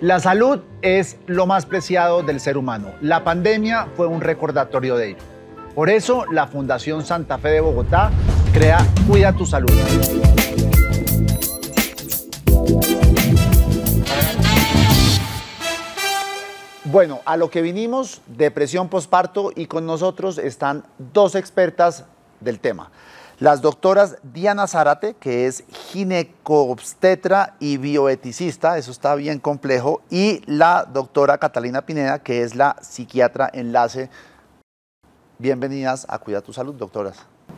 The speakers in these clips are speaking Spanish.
La salud es lo más preciado del ser humano. La pandemia fue un recordatorio de ello. Por eso, la Fundación Santa Fe de Bogotá crea Cuida tu Salud. Bueno, a lo que vinimos, depresión posparto, y con nosotros están dos expertas del tema. Las doctoras Diana Zárate, que es ginecobstetra y bioeticista, eso está bien complejo, y la doctora Catalina Pineda, que es la psiquiatra enlace. Bienvenidas a Cuida tu Salud, doctoras.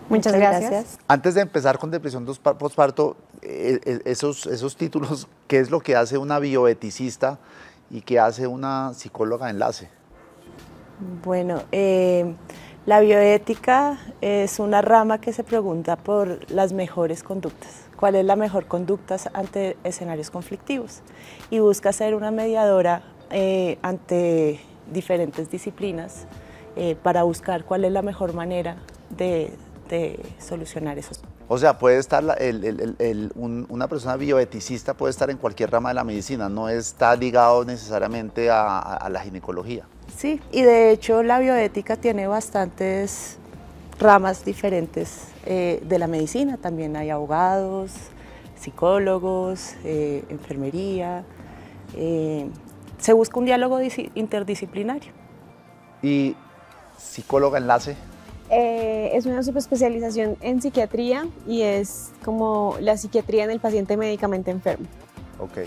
Muchas gracias. Antes de empezar con depresión postparto, eh, eh, esos, esos títulos, ¿qué es lo que hace una bioeticista y qué hace una psicóloga enlace? Bueno, eh, la bioética es una rama que se pregunta por las mejores conductas. ¿Cuál es la mejor conducta ante escenarios conflictivos? Y busca ser una mediadora eh, ante diferentes disciplinas eh, para buscar cuál es la mejor manera de, solucionar esos. O sea, puede estar una persona bioeticista puede estar en cualquier rama de la medicina, no está ligado necesariamente a la ginecología. Sí, y de hecho la bioética tiene bastantes ramas diferentes eh, de la medicina. También hay abogados, psicólogos, eh, enfermería. Eh, se busca un diálogo interdisciplinario. ¿Y psicóloga enlace? Es una subespecialización en psiquiatría y es como la psiquiatría en el paciente médicamente enfermo. Ok.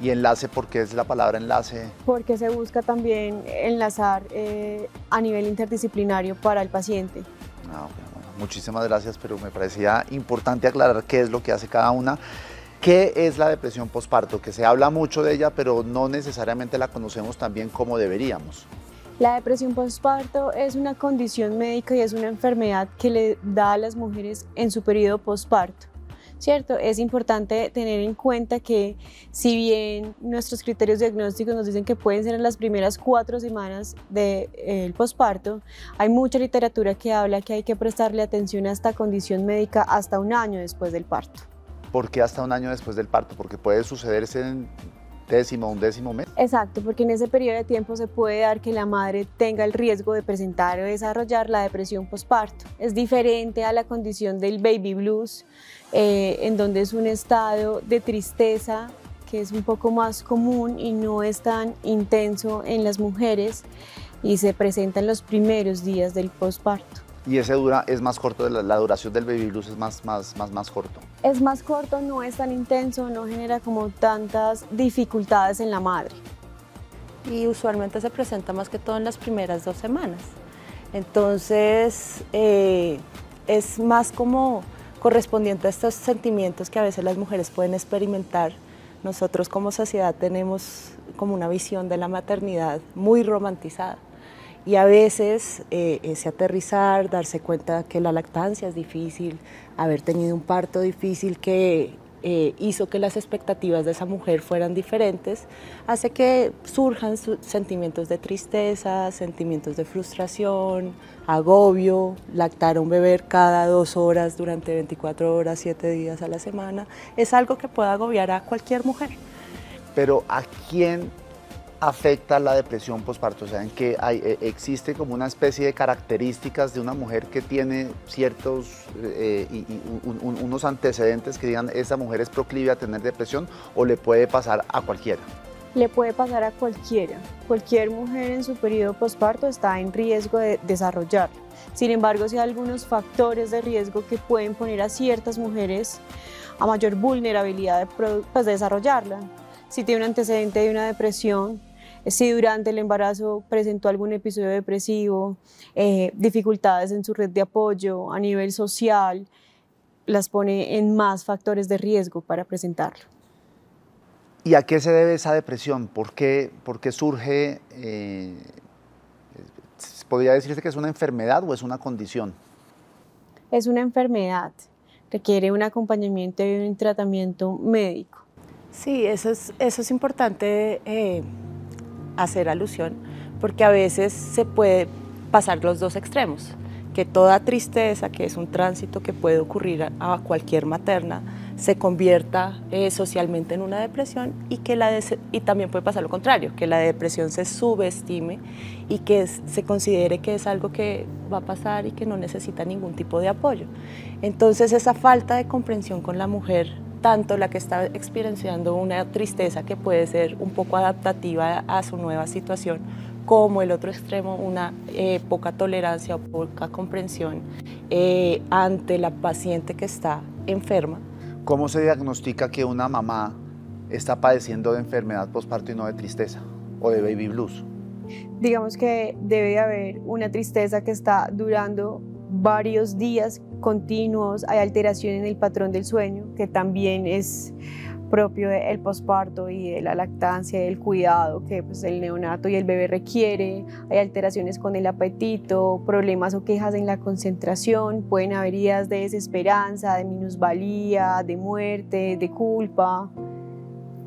¿Y enlace por qué es la palabra enlace? Porque se busca también enlazar eh, a nivel interdisciplinario para el paciente. Ah, muchísimas gracias, pero me parecía importante aclarar qué es lo que hace cada una. ¿Qué es la depresión postparto? Que se habla mucho de ella, pero no necesariamente la conocemos tan bien como deberíamos. La depresión postparto es una condición médica y es una enfermedad que le da a las mujeres en su periodo postparto. ¿cierto? Es importante tener en cuenta que si bien nuestros criterios diagnósticos nos dicen que pueden ser en las primeras cuatro semanas del de, posparto, hay mucha literatura que habla que hay que prestarle atención a esta condición médica hasta un año después del parto. ¿Por qué hasta un año después del parto? Porque puede sucederse en décimo, un décimo mes. Exacto, porque en ese periodo de tiempo se puede dar que la madre tenga el riesgo de presentar o desarrollar la depresión postparto. Es diferente a la condición del baby blues, eh, en donde es un estado de tristeza que es un poco más común y no es tan intenso en las mujeres y se presenta en los primeros días del posparto. ¿Y ese dura, es más corto, la, duración del baby blues es más, más, más, más corto? Es más corto, no es tan intenso, no genera como tantas dificultades en la madre. Y usualmente se presenta más que todo en las primeras dos semanas. Entonces, eh, es más como correspondiente a estos sentimientos que a veces las mujeres pueden experimentar. Nosotros como sociedad tenemos como una visión de la maternidad muy romantizada y a veces eh, ese aterrizar, darse cuenta que la lactancia es difícil, haber tenido un parto difícil que eh, hizo que las expectativas de esa mujer fueran diferentes, hace que surjan sentimientos de tristeza, sentimientos de frustración, agobio, lactar a un bebé cada dos horas durante 24 horas, 7 días a la semana, es algo que puede agobiar a cualquier mujer. Pero ¿a quién afecta la depresión postparto? O sea, en que eh, existe como una especie de características de una mujer que tiene ciertos eh, y, unos antecedentes que digan esa mujer es proclive a tener depresión o le puede pasar a cualquiera. Le puede pasar a cualquiera. Cualquier mujer en su periodo postparto está en riesgo de desarrollar. Sin embargo, sí hay algunos factores de riesgo que pueden poner a ciertas mujeres a mayor vulnerabilidad de, pues, de desarrollarla. Si tiene un antecedente de una depresión, si durante el embarazo presentó algún episodio depresivo, eh, dificultades en su red de apoyo a nivel social, las pone en más factores de riesgo para presentarlo. ¿Y a qué se debe esa depresión? ¿Por qué, por qué surge? Eh, ¿Podría decirse que es una enfermedad o es una condición? Es una enfermedad, requiere un acompañamiento y un tratamiento médico. Sí, eso es, eso es importante eh, hacer alusión, porque a veces se puede pasar los dos extremos, que toda tristeza, que es un tránsito que puede ocurrir a, cualquier materna, se convierta eh, socialmente en una depresión y que la y también puede pasar lo contrario, que la depresión se subestime y que se considere que es algo que va a pasar y que no necesita ningún tipo de apoyo. Entonces esa falta de comprensión con la mujer tanto la que está experienciando una tristeza que puede ser un poco adaptativa a su nueva situación, como el otro extremo, una eh, poca tolerancia o poca comprensión eh, ante la paciente que está enferma. ¿Cómo se diagnostica que una mamá está padeciendo de enfermedad postparto y no de tristeza o de baby blues? Digamos que debe haber una tristeza que está durando varios días continuos, hay alteración en el patrón del sueño, que también es propio del posparto y de la lactancia y el cuidado que pues, el neonato y el bebé requiere, hay alteraciones con el apetito, problemas o quejas en la concentración, pueden haber ideas de desesperanza, de minusvalía, de muerte, de culpa.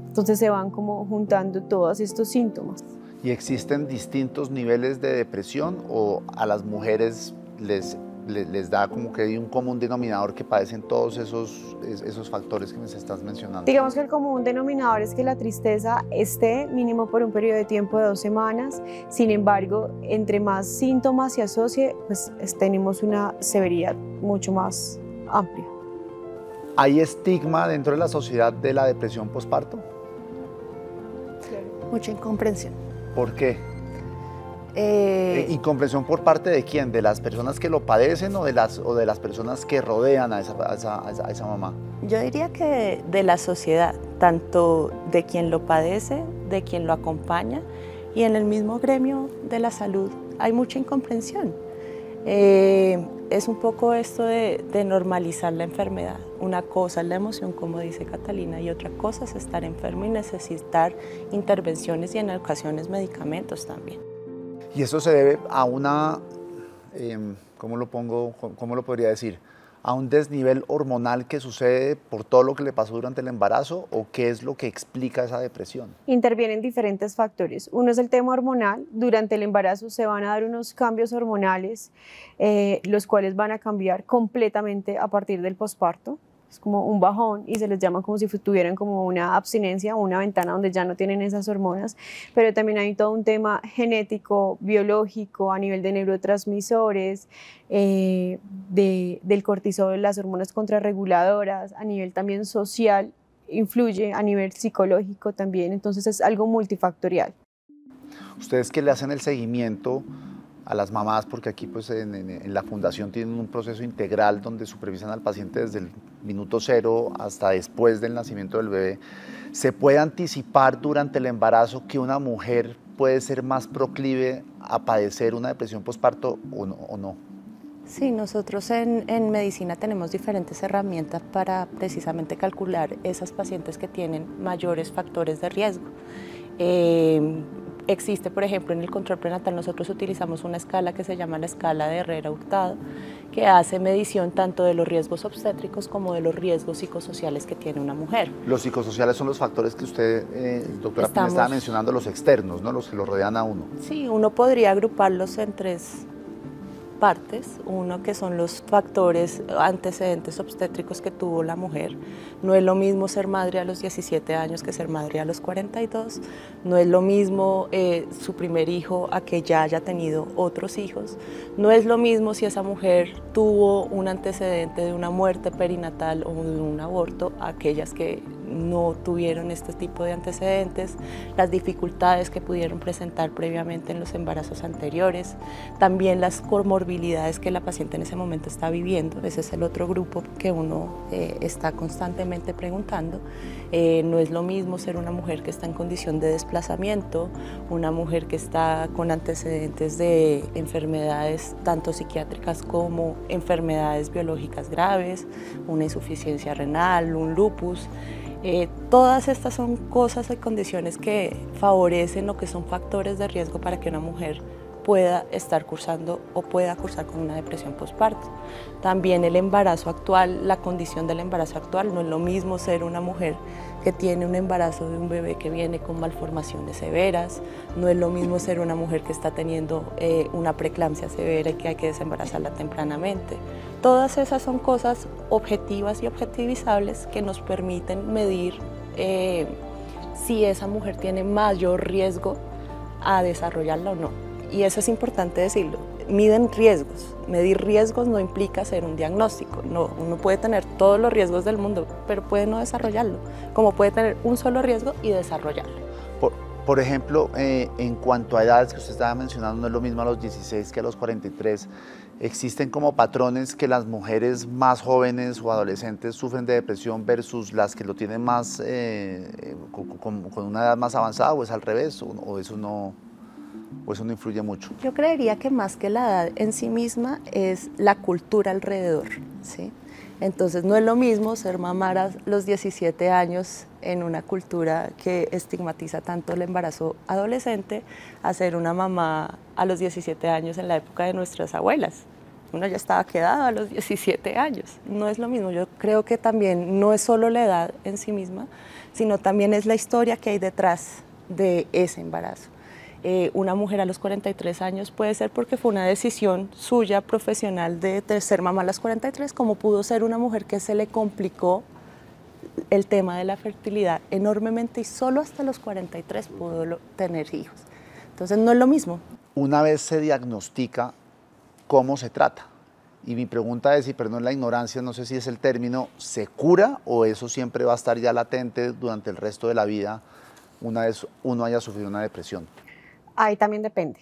Entonces se van como juntando todos estos síntomas. ¿Y existen distintos niveles de depresión o a las mujeres les les, da como que hay un común denominador que padecen todos esos, esos factores que me estás mencionando? Digamos que el común denominador es que la tristeza esté mínimo por un periodo de tiempo de dos semanas, sin embargo, entre más síntomas se asocie, pues tenemos una severidad mucho más amplia. ¿Hay estigma dentro de la sociedad de la depresión postparto? Mucha incomprensión. ¿Por qué? Eh, ¿Y comprensión por parte de quién? ¿De las personas que lo padecen o de las, o de las personas que rodean a esa, a esa, mamá? Yo diría que de la sociedad, tanto de quien lo padece, de quien lo acompaña y en el mismo gremio de la salud hay mucha incomprensión. Eh, es un poco esto de, de, normalizar la enfermedad. Una cosa es la emoción, como dice Catalina, y otra cosa es estar enfermo y necesitar intervenciones y en ocasiones medicamentos también. Y eso se debe a una, em, ¿cómo lo pongo? ¿Cómo lo podría decir? a un desnivel hormonal que sucede por todo lo que le pasó durante el embarazo o qué es lo que explica esa depresión? Intervienen diferentes factores. Uno es el tema hormonal. Durante el embarazo se van a dar unos cambios hormonales, eh, los cuales van a cambiar completamente a partir del posparto es como un bajón y se les llama como si tuvieran como una abstinencia una ventana donde ya no tienen esas hormonas, pero también hay todo un tema genético, biológico, a nivel de neurotransmisores, eh, de, del cortisol, las hormonas contrarreguladoras, a nivel también social, influye a nivel psicológico también, entonces es algo multifactorial. Ustedes que le hacen el seguimiento a las mamás, porque aquí pues en, la fundación tienen un proceso integral donde supervisan al paciente desde el minuto cero hasta después del nacimiento del bebé. ¿Se puede anticipar durante el embarazo que una mujer puede ser más proclive a padecer una depresión postparto o no? O no? Sí, nosotros en, en, medicina tenemos diferentes herramientas para precisamente calcular esas pacientes que tienen mayores factores de riesgo. Eh, Existe, por ejemplo, en el control prenatal nosotros utilizamos una escala que se llama la escala de Herrera Hurtado, que hace medición tanto de los riesgos obstétricos como de los riesgos psicosociales que tiene una mujer. Los psicosociales son los factores que usted, eh, doctora, me estaba mencionando, los externos, ¿no? los que lo rodean a uno. Sí, uno podría agruparlos en tres partes. Uno que son los factores antecedentes obstétricos que tuvo la mujer. No es lo mismo ser madre a los 17 años que ser madre a los 42. No es lo mismo eh, su primer hijo a que ya haya tenido otros hijos. No es lo mismo si esa mujer tuvo un antecedente de una muerte perinatal o de un aborto a aquellas que no tuvieron este tipo de antecedentes, las dificultades que pudieron presentar previamente en los embarazos anteriores, también las comorbilidades que la paciente en ese momento está viviendo, ese es el otro grupo que uno eh, está constantemente preguntando. Eh, no es lo mismo ser una mujer que está en condición de desplazamiento, una mujer que está con antecedentes de enfermedades tanto psiquiátricas como enfermedades biológicas graves, una insuficiencia renal, un lupus. Eh, todas estas son cosas y condiciones que favorecen o que son factores de riesgo para que una mujer pueda estar cursando o pueda cursar con una depresión postparto. También el embarazo actual, la condición del embarazo actual, no es lo mismo ser una mujer que tiene un embarazo de un bebé que viene con malformaciones severas, no es lo mismo ser una mujer que está teniendo eh, una preeclampsia severa y que hay que desembarazarla tempranamente. Todas esas son cosas objetivas y objetivizables que nos permiten medir eh, si esa mujer tiene mayor riesgo a desarrollarla o no. Y eso es importante decirlo. Miden riesgos. Medir riesgos no implica hacer un diagnóstico. No, uno puede tener todos los riesgos del mundo, pero puede no desarrollarlo. Como puede tener un solo riesgo y desarrollarlo. Por, por ejemplo, eh, en cuanto a edades que usted estaba mencionando, no es lo mismo a los 16 que a los 43. ¿Existen como patrones que las mujeres más jóvenes o adolescentes sufren de depresión versus las que lo tienen más eh, con, una edad más avanzada o es al revés o, eso no o eso no influye mucho? Yo creería que más que la edad en sí misma es la cultura alrededor, ¿sí? Entonces no es lo mismo ser mamá a los 17 años en una cultura que estigmatiza tanto el embarazo adolescente a ser una mamá a los 17 años en la época de nuestras abuelas. Uno ya estaba quedado a los 17 años. No es lo mismo. Yo creo que también no es solo la edad en sí misma, sino también es la historia que hay detrás de ese embarazo. Eh, una mujer a los 43 años puede ser porque fue una decisión suya profesional de, ser mamá a los 43, como pudo ser una mujer que se le complicó el tema de la fertilidad enormemente y solo hasta los 43 pudo tener hijos. Entonces no es lo mismo. Una vez se diagnostica, ¿cómo se trata? Y mi pregunta es, y perdón la ignorancia, no sé si es el término, ¿se cura o eso siempre va a estar ya latente durante el resto de la vida una vez uno haya sufrido una depresión? Ahí también depende.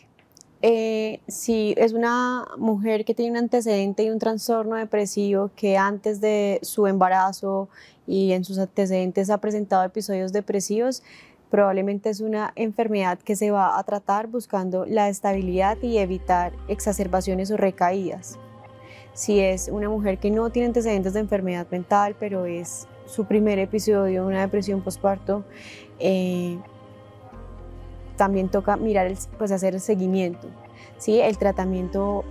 Eh, si es una mujer que tiene un antecedente y un trastorno depresivo que antes de su embarazo y en sus antecedentes ha presentado episodios depresivos, probablemente es una enfermedad que se va a tratar buscando la estabilidad y evitar exacerbaciones o recaídas. Si es una mujer que no tiene antecedentes de enfermedad mental, pero es su primer episodio de una depresión postparto, eh, también toca mirar, pues hacer el seguimiento. ¿sí? El tratamiento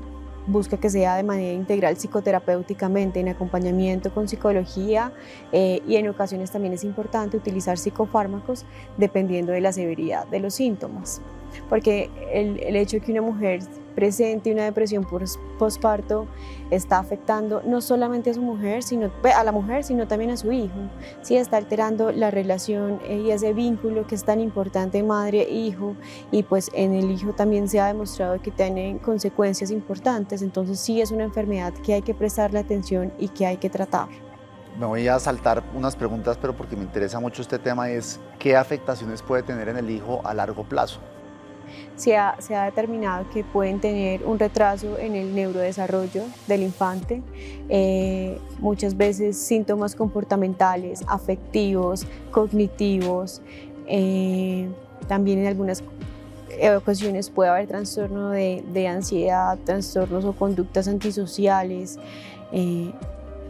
busca que sea de manera integral psicoterapéuticamente, en acompañamiento con psicología eh, y en ocasiones también es importante utilizar psicofármacos dependiendo de la severidad de los síntomas. Porque el, el hecho de que una mujer presente una depresión postparto está afectando no solamente a su mujer, sino a la mujer, sino también a su hijo. Sí, está alterando la relación eh, y ese vínculo que es tan importante madre-hijo y pues en el hijo también se ha demostrado que tiene consecuencias importantes. Entonces sí es una enfermedad que hay que prestarle atención y que hay que tratar. Me voy a saltar unas preguntas, pero porque me interesa mucho este tema es qué afectaciones puede tener en el hijo a largo plazo se ha, determinado que pueden tener un retraso en el neurodesarrollo del infante, eh, muchas veces síntomas comportamentales, afectivos, cognitivos, eh, también en algunas ocasiones puede haber trastorno de, ansiedad, trastornos o conductas antisociales. Eh,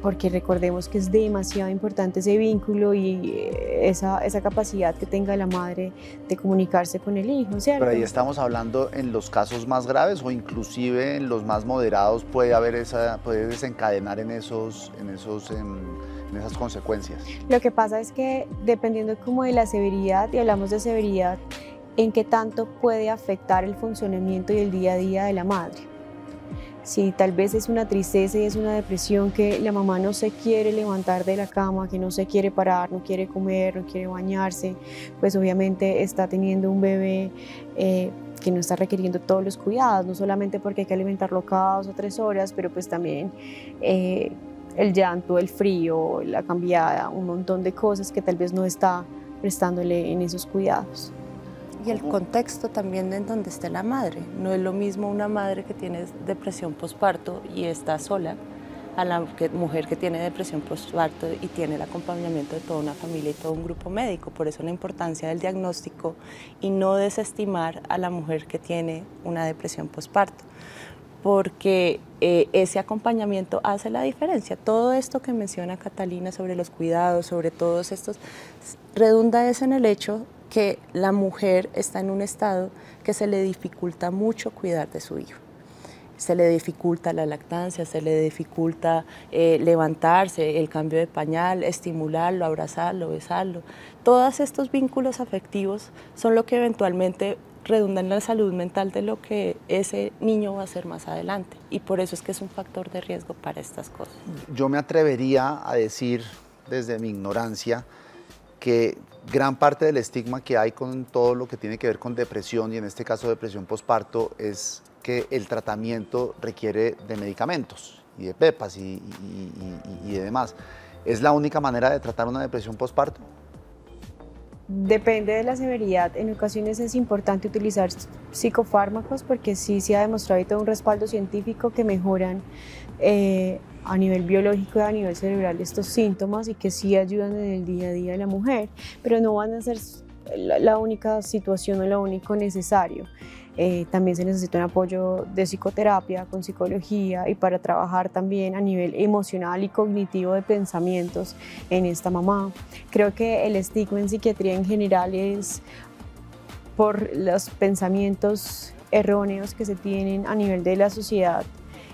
porque recordemos que es demasiado importante ese vínculo y eh, esa, esa, capacidad que tenga la madre de comunicarse con el hijo, ¿cierto? Pero ahí estamos hablando en los casos más graves o inclusive en los más moderados puede haber esa, puede desencadenar en esos, en esos, en, en esas consecuencias. Lo que pasa es que dependiendo como de la severidad, y hablamos de severidad, en qué tanto puede afectar el funcionamiento y el día a día de la madre si tal vez es una tristeza y es una depresión que la mamá no se quiere levantar de la cama, que no se quiere parar, no quiere comer, no quiere bañarse, pues obviamente está teniendo un bebé eh, que no está requiriendo todos los cuidados, no solamente porque hay que alimentarlo cada dos o tres horas, pero pues también eh, el llanto, el frío, la cambiada, un montón de cosas que tal vez no está prestándole en esos cuidados y el contexto también en donde esté la madre. No es lo mismo una madre que tiene depresión postparto y está sola a la mujer que tiene depresión postparto y tiene el acompañamiento de toda una familia y todo un grupo médico. Por eso la importancia del diagnóstico y no desestimar a la mujer que tiene una depresión postparto porque eh, ese acompañamiento hace la diferencia. Todo esto que menciona Catalina sobre los cuidados, sobre todos estos, redunda es en el hecho que la mujer está en un estado que se le dificulta mucho cuidar de su hijo se le dificulta la lactancia, se le dificulta eh, levantarse, el cambio de pañal, estimularlo, abrazarlo, besarlo. Todos estos vínculos afectivos son lo que eventualmente redundan en la salud mental de lo que ese niño va a ser más adelante. Y por eso es que es un factor de riesgo para estas cosas. Yo me atrevería a decir desde mi ignorancia que gran parte del estigma que hay con todo lo que tiene que ver con depresión y en este caso depresión postparto es que el tratamiento requiere de medicamentos y de pepas y, y, demás. ¿Es la única manera de tratar una depresión postparto? Depende de la severidad. En ocasiones es importante utilizar psicofármacos porque sí se ha demostrado todo un respaldo científico que mejoran eh, a nivel biológico y a nivel cerebral estos síntomas y que sí ayudan en el día a día de la mujer, pero no van a ser la única situación o lo único necesario. Eh, también se necesita un apoyo de psicoterapia con psicología y para trabajar también a nivel emocional y cognitivo de pensamientos en esta mamá. Creo que el estigma en psiquiatría en general es por los pensamientos erróneos que se tienen a nivel de la sociedad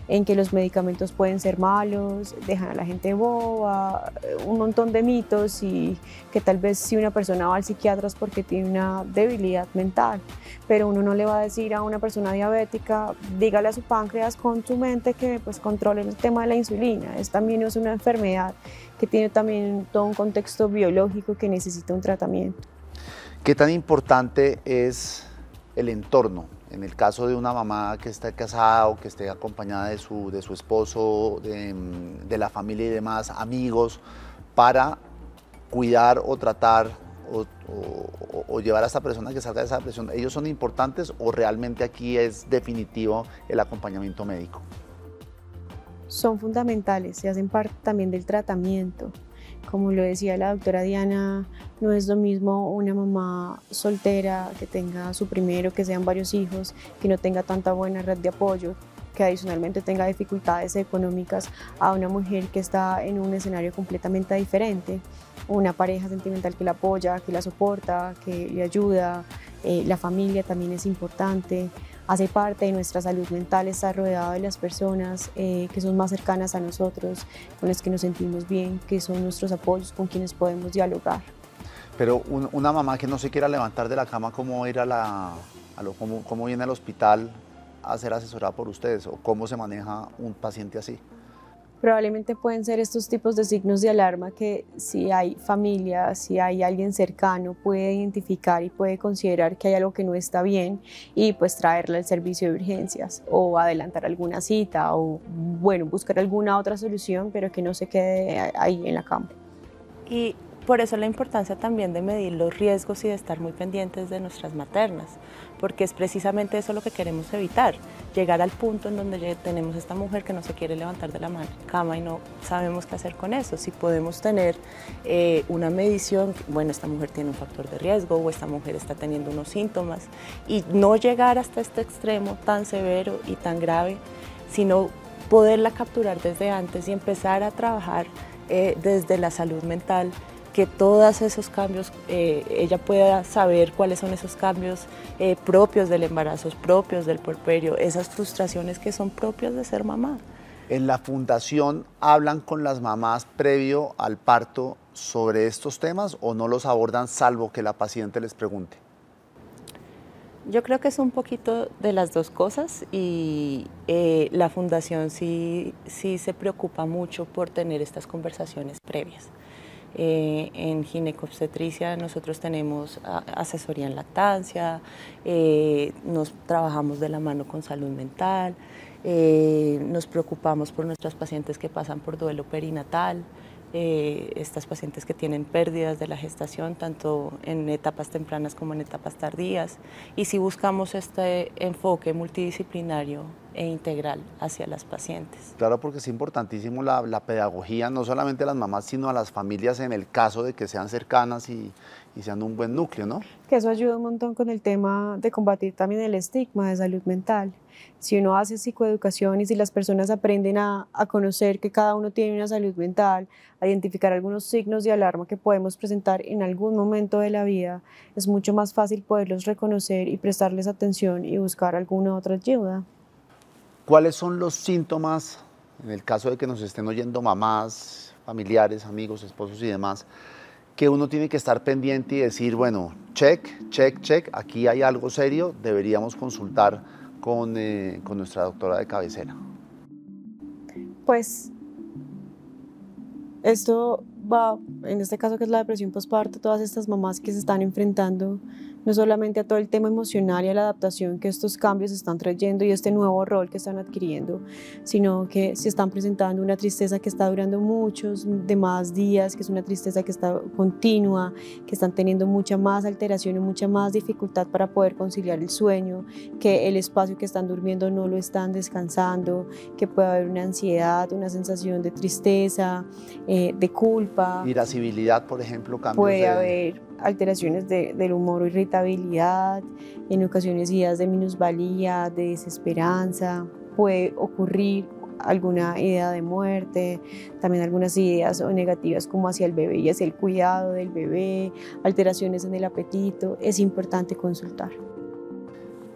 en que los medicamentos pueden ser malos, dejan a la gente boba, un montón de mitos y que tal vez si una persona va al psiquiatra es porque tiene una debilidad mental, pero uno no le va a decir a una persona diabética, dígale a su páncreas con su mente que pues controle el tema de la insulina, es también es una enfermedad que tiene también todo un contexto biológico que necesita un tratamiento. ¿Qué tan importante es el entorno en el caso de una mamá que está casada o que esté acompañada de su, de su esposo, de, la familia y demás, amigos, para cuidar o tratar o, llevar a esta persona que salga de esa depresión, ¿ellos son importantes o realmente aquí es definitivo el acompañamiento médico? Son fundamentales, se hacen parte también del tratamiento. Como lo decía la doctora Diana, no es lo mismo una mamá soltera que tenga su primero, que sean varios hijos, que no tenga tanta buena red de apoyo, que adicionalmente tenga dificultades económicas a una mujer que está en un escenario completamente diferente, una pareja sentimental que la apoya, que la soporta, que le ayuda, eh, la familia también es importante, hace parte de nuestra salud mental estar rodeado de las personas eh, que son más cercanas a nosotros, con las que nos sentimos bien, que son nuestros apoyos, con quienes podemos dialogar. Pero una mamá que no se quiera levantar de la cama, ¿cómo, ir a la, cómo, cómo viene al hospital a ser asesorada por ustedes? ¿O cómo se maneja un paciente así? Probablemente pueden ser estos tipos de signos de alarma que si hay familia, si hay alguien cercano, puede identificar y puede considerar que hay algo que no está bien y pues traerle al servicio de urgencias o adelantar alguna cita o bueno, buscar alguna otra solución, pero que no se quede ahí en la cama. Y por eso la importancia también de medir los riesgos y de estar muy pendientes de nuestras maternas, porque es precisamente eso lo que queremos evitar, llegar al punto en donde tenemos esta mujer que no se quiere levantar de la cama y no sabemos qué hacer con eso. Si podemos tener eh, una medición, bueno, esta mujer tiene un factor de riesgo o esta mujer está teniendo unos síntomas y no llegar hasta este extremo tan severo y tan grave, sino poderla capturar desde antes y empezar a trabajar eh, desde la salud mental que todos esos cambios, eh, ella pueda saber cuáles son esos cambios eh, propios del embarazo, propios del porperio, esas frustraciones que son propias de ser mamá. En la fundación hablan con las mamás previo al parto sobre estos temas o no los abordan salvo que la paciente les pregunte. Yo creo que es un poquito de las dos cosas y eh, la fundación sí, sí se preocupa mucho por tener estas conversaciones previas. Eh, en ginecobstetricia nosotros tenemos asesoría en lactancia, eh, nos trabajamos de la mano con salud mental, eh, nos preocupamos por nuestras pacientes que pasan por duelo perinatal, estas pacientes que tienen pérdidas de la gestación, tanto en etapas tempranas como en etapas tardías. Y si buscamos este enfoque multidisciplinario e integral hacia las pacientes. Claro, porque es importantísimo la, la, pedagogía, no solamente a las mamás, sino a las familias en el caso de que sean cercanas y, y sean un buen núcleo, ¿no? Que eso ayuda un montón con el tema de combatir también el estigma de salud mental. Si uno hace psicoeducación y si las personas aprenden a, a conocer que cada uno tiene una salud mental, a identificar algunos signos de alarma que podemos presentar en algún momento de la vida, es mucho más fácil poderlos reconocer y prestarles atención y buscar alguna otra ayuda. ¿Cuáles son los síntomas, en el caso de que nos estén oyendo mamás, familiares, amigos, esposos y demás, que uno tiene que estar pendiente y decir, bueno, check, check, check, aquí hay algo serio, deberíamos consultar con, eh, con nuestra doctora de cabecera? Pues esto va, en este caso que es la depresión postparto, todas estas mamás que se están enfrentando no solamente a todo el tema emocional y a la adaptación que estos cambios están trayendo y este nuevo rol que están adquiriendo, sino que se están presentando una tristeza que está durando muchos de más días, que es una tristeza que está continua, que están teniendo mucha más alteración y mucha más dificultad para poder conciliar el sueño, que el espacio que están durmiendo no lo están descansando, que puede haber una ansiedad, una sensación de tristeza, eh, de culpa. Irascibilidad, por ejemplo, cambios Puede de... haber alteraciones de, del humor o irritabilidad, en ocasiones ideas de minusvalía, de desesperanza, puede ocurrir alguna idea de muerte, también algunas ideas negativas como hacia el bebé y hacia el cuidado del bebé, alteraciones en el apetito, es importante consultar.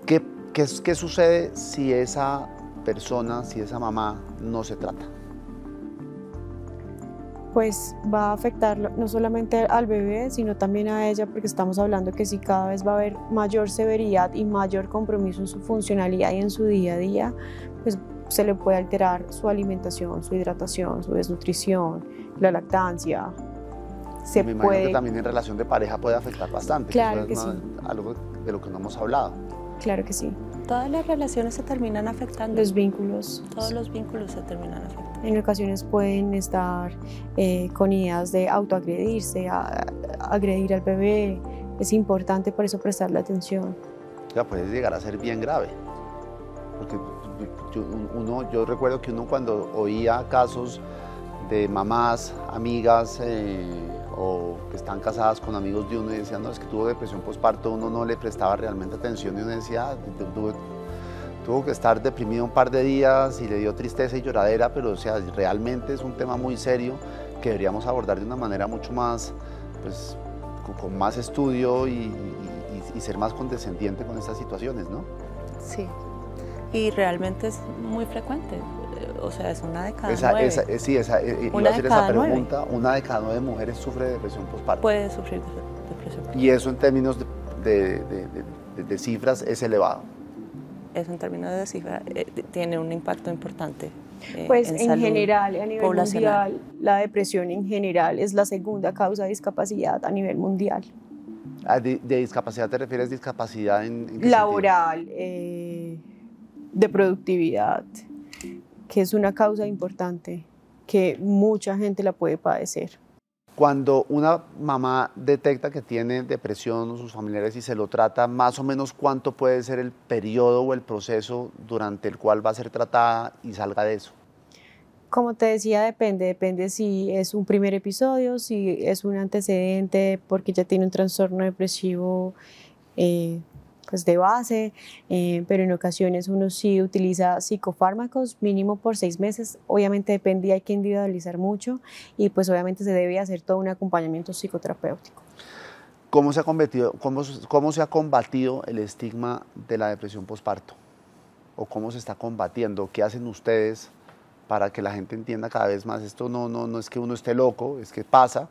¿Qué, qué, qué sucede si esa persona, si esa mamá no se trata? Pues va a afectar no solamente al bebé, sino también a ella, porque estamos hablando que si cada vez va a haber mayor severidad y mayor compromiso en su funcionalidad y en su día a día, pues se le puede alterar su alimentación, su hidratación, su desnutrición, la lactancia. Se Me puede... que también en relación de pareja puede afectar bastante. Claro que, que sí. Algo de lo que no hemos hablado. Claro que sí. Todas las relaciones se terminan afectando. Los vínculos. Todos los vínculos se terminan afectando. En ocasiones pueden estar eh, con ideas de autoagredirse, a, agredir al bebé. Es importante por eso prestarle atención. Ya puede llegar a ser bien grave. Porque yo, uno, yo recuerdo que uno cuando oía casos de mamás, amigas eh, que están casadas con amigos de uno y decían, no, es que tuvo depresión postparto, uno no le prestaba realmente atención y uno decía, ah, tuvo que estar deprimido un par de días y le dio tristeza y lloradera, pero o sea, realmente es un tema muy serio que deberíamos abordar de una manera mucho más, pues, con, más estudio y, y, ser más condescendiente con estas situaciones, ¿no? Sí, y realmente es muy frecuente, o sea, es una de cada esa, nueve. Esa, sí, esa, iba Una a hacer esa cada nueve. pregunta, una de cada nueve mujeres sufre de depresión postparto. Puede sufrir de depresión. Y eso en términos de, de, de, de, de cifras es elevado. Eso en términos de cifra eh, tiene un impacto importante. Eh, Pues en, en, salud general, a nivel mundial, la depresión en general es la segunda causa de discapacidad a nivel mundial. Ah, ¿De, de discapacidad te refieres discapacidad en, en qué Laboral, eh, de productividad, que es una causa importante que mucha gente la puede padecer. Cuando una mamá detecta que tiene depresión o sus familiares y se lo trata, más o menos cuánto puede ser el periodo o el proceso durante el cual va a ser tratada y salga de eso. Como te decía, depende, depende si es un primer episodio, si es un antecedente porque ya tiene un trastorno depresivo eh, pues de base, eh, pero en ocasiones uno sí utiliza psicofármacos mínimo por seis meses. Obviamente depende hay que individualizar mucho y pues obviamente se debe hacer todo un acompañamiento psicoterapéutico. ¿Cómo se ha, combatido, cómo, cómo se ha combatido el estigma de la depresión postparto? ¿O cómo se está combatiendo? ¿Qué hacen ustedes para que la gente entienda cada vez más? Esto no, no, no es que uno esté loco, es que pasa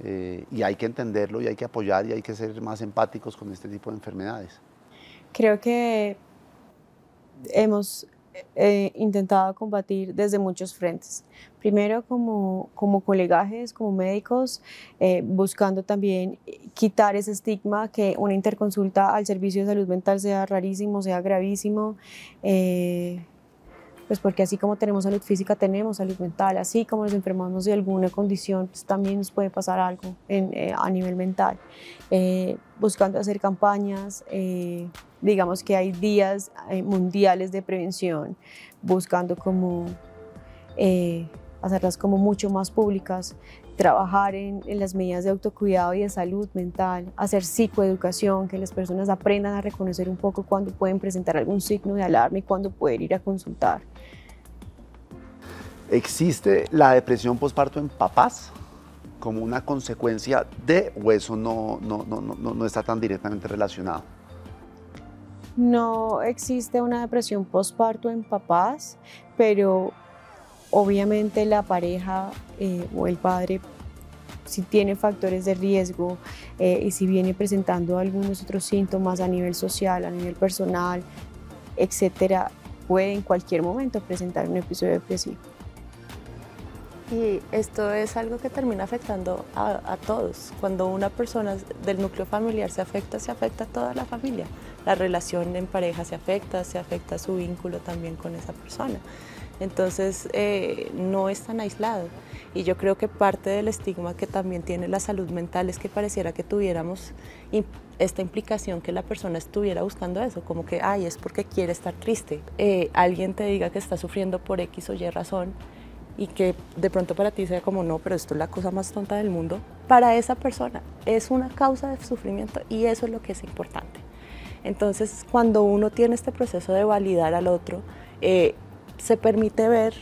eh, y hay que entenderlo y hay que apoyar y hay que ser más empáticos con este tipo de enfermedades. Creo que hemos eh, intentado combatir desde muchos frentes. Primero como, como colegajes, como médicos, eh, buscando también quitar ese estigma que una interconsulta al servicio de salud mental sea rarísimo, sea gravísimo. Eh, pues porque así como tenemos salud física, tenemos salud mental, así como nos enfermamos de alguna condición, pues también nos puede pasar algo eh, a nivel mental. Buscando hacer campañas, digamos que hay días mundiales de prevención, buscando como hacerlas como mucho más públicas, trabajar en, las medidas de autocuidado y de salud mental, hacer psicoeducación, que las personas aprendan a reconocer un poco cuando pueden presentar algún signo de alarma y cuando pueden ir a consultar. ¿Existe la depresión postparto en papás como una consecuencia de o eso no, no, no, no está tan directamente relacionado? No existe una depresión postparto en papás, pero obviamente la pareja eh, o el padre si tiene factores de riesgo eh, y si viene presentando algunos otros síntomas a nivel social, a nivel personal, etcétera, puede en cualquier momento presentar un episodio depresivo. Y esto es algo que termina afectando a, todos. Cuando una persona del núcleo familiar se afecta, se afecta a toda la familia. La relación en pareja se afecta, se afecta su vínculo también con esa persona. Entonces eh, no es tan aislado. Y yo creo que parte del estigma que también tiene la salud mental es que pareciera que tuviéramos esta implicación que la persona estuviera buscando eso, como que, ay, es porque quiere estar triste. Eh, alguien te diga que está sufriendo por X o Y razón y que de pronto para ti sea como no, pero esto es la cosa más tonta del mundo, para esa persona es una causa de sufrimiento y eso es lo que es importante. Entonces, cuando uno tiene este proceso de validar al otro, eh, se permite ver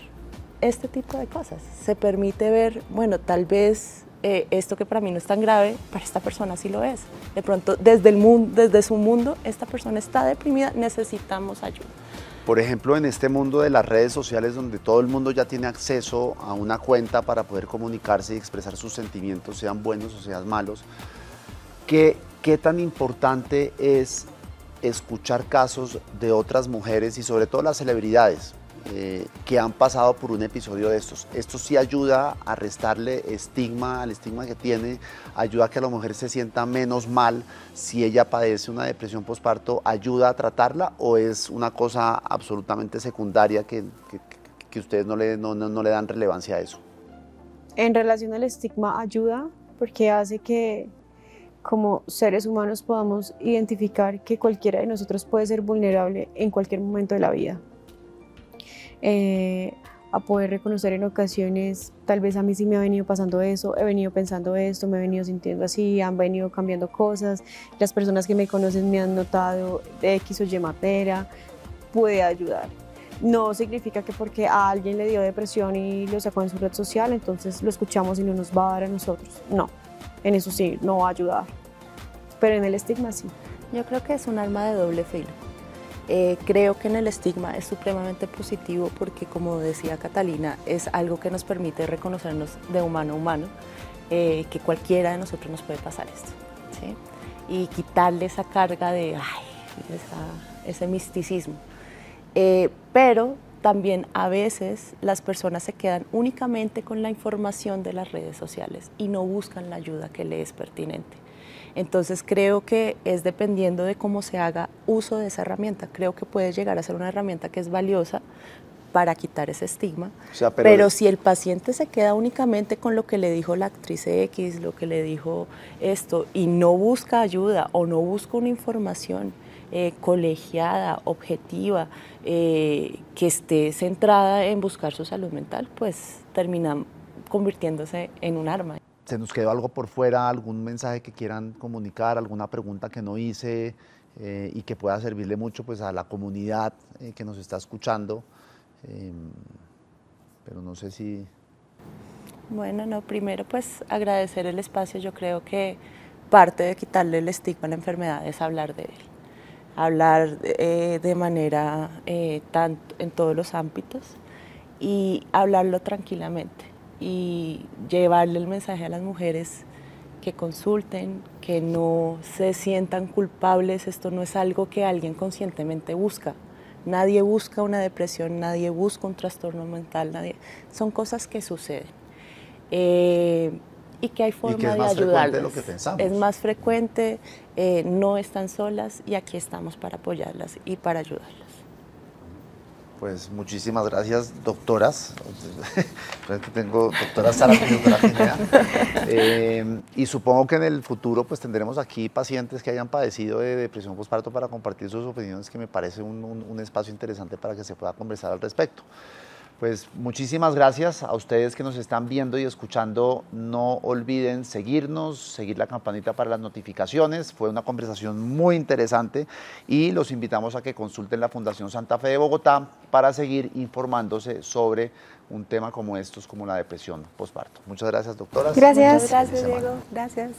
este tipo de cosas, se permite ver, bueno, tal vez eh, esto que para mí no es tan grave, para esta persona sí lo es. De pronto, desde, el mundo, desde su mundo, esta persona está deprimida, necesitamos ayuda. Por ejemplo, en este mundo de las redes sociales donde todo el mundo ya tiene acceso a una cuenta para poder comunicarse y expresar sus sentimientos, sean buenos o sean malos, ¿qué, qué tan importante es escuchar casos de otras mujeres y sobre todo las celebridades? Eh, que han pasado por un episodio de estos. Esto sí ayuda a restarle estigma al estigma que tiene, ayuda a que la mujer se sienta menos mal si ella padece una depresión postparto, ayuda a tratarla o es una cosa absolutamente secundaria que, que, ustedes no le, no, no le dan relevancia a eso. En relación al estigma ayuda porque hace que como seres humanos podamos identificar que cualquiera de nosotros puede ser vulnerable en cualquier momento de la vida. Eh, a poder reconocer en ocasiones, tal vez a mí sí me ha venido pasando eso, he venido pensando esto, me he venido sintiendo así, han venido cambiando cosas, las personas que me conocen me han notado de X o Y materia, puede ayudar. No significa que porque a alguien le dio depresión y lo sacó en su red social, entonces lo escuchamos y no nos va a dar a nosotros. No, en eso sí, no va a ayudar. Pero en el estigma sí. Yo creo que es un arma de doble filo eh, creo que en el estigma es supremamente positivo porque, como decía Catalina, es algo que nos permite reconocernos de humano a humano, eh, que cualquiera de nosotros nos puede pasar esto. Y quitarle esa carga de, ese misticismo. Eh, pero también a veces las personas se quedan únicamente con la información de las redes sociales y no buscan la ayuda que le es pertinente. Entonces creo que es dependiendo de cómo se haga uso de esa herramienta. Creo que puede llegar a ser una herramienta que es valiosa para quitar ese estigma. pero, si el paciente se queda únicamente con lo que le dijo la actriz X, lo que le dijo esto, y no busca ayuda o no busca una información eh, colegiada, objetiva, eh, que esté centrada en buscar su salud mental, pues termina convirtiéndose en un arma se nos quedó algo por fuera, algún mensaje que quieran comunicar, alguna pregunta que no hice eh, y que pueda servirle mucho pues, a la comunidad eh, que nos está escuchando. Em, pero no sé si... Bueno, no, primero pues agradecer el espacio. Yo creo que parte de quitarle el estigma a la enfermedad es hablar de él. Hablar eh, de manera tanto en todos los ámbitos y hablarlo tranquilamente y llevarle el mensaje a las mujeres que consulten, que no se sientan culpables, esto no es algo que alguien conscientemente busca. Nadie busca una depresión, nadie busca un trastorno mental, nadie, son cosas que suceden. Eh, y que hay forma de ayudarlas. Es más frecuente, eh, no están solas y aquí estamos para apoyarlas y para ayudarlas. Pues muchísimas gracias, doctoras. Tengo doctora doctora. Eh, y supongo que en el futuro pues tendremos aquí pacientes que hayan padecido de depresión postparto para compartir sus opiniones, que me parece un espacio interesante para que se pueda conversar al respecto. Pues muchísimas gracias a ustedes que nos están viendo y escuchando. No olviden seguirnos, seguir la campanita para las notificaciones. Fue una conversación muy interesante y los invitamos a que consulten la Fundación Santa Fe de Bogotá para seguir informándose sobre un tema como estos, como la depresión postparto. Muchas gracias, doctora. Gracias. Gracias, Diego. Gracias.